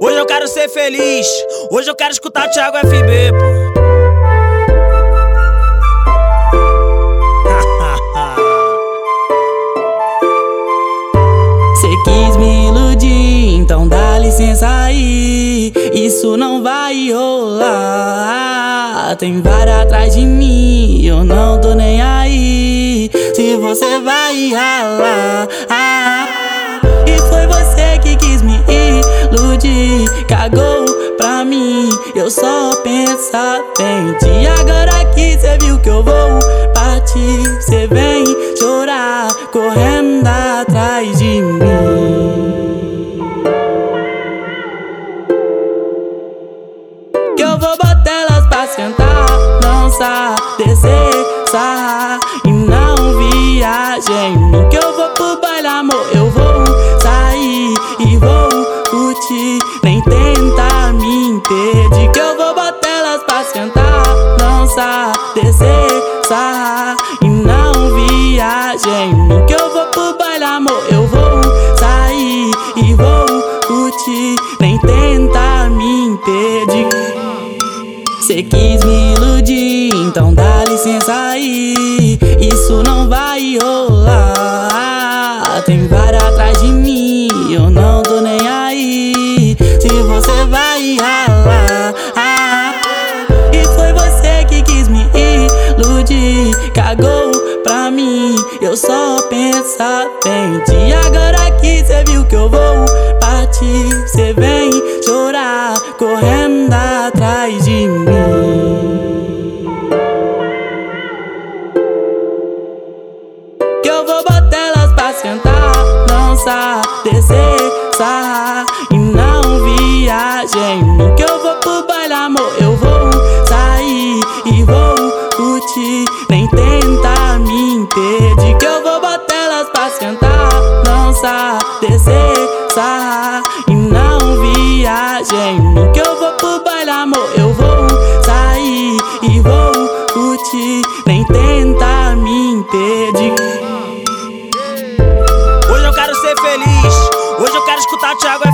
Hoje eu quero ser feliz. Hoje eu quero escutar o Thiago FB, pô. Cê quis me iludir, então dá licença aí. Isso não vai rolar. Tem várias atrás de mim, eu não tô nem aí. Se você vai ralar. Cagou pra mim, eu só pensava em ti. Agora que cê viu que eu vou partir, cê vem chorar, correndo atrás de mim. Que eu vou botar elas pra sentar, dançar, descer, sarrar e não viajar em mim. Que eu vou botar elas pra sentar, dançar, descer, sarrar e não viajar em mim. Que eu vou pro baile, amor, eu vou sair e vou curtir, nem tentar me impedir. Cê quis me iludir, então dá licença aí. Eu só pensava em ti. Agora que cê viu que eu vou partir, cê vem chorar, correndo atrás de mim. Que eu vou botar elas pra sentar, dançar, descer, sarrar impedir. Que eu vou botar elas pra sentar, dançar, descer, sarrar e não viajar em. Que eu vou pro baile, amor, eu vou sair e vou curtir, nem tentar me impedir. Hoje eu quero ser feliz. Hoje eu quero escutar Thiago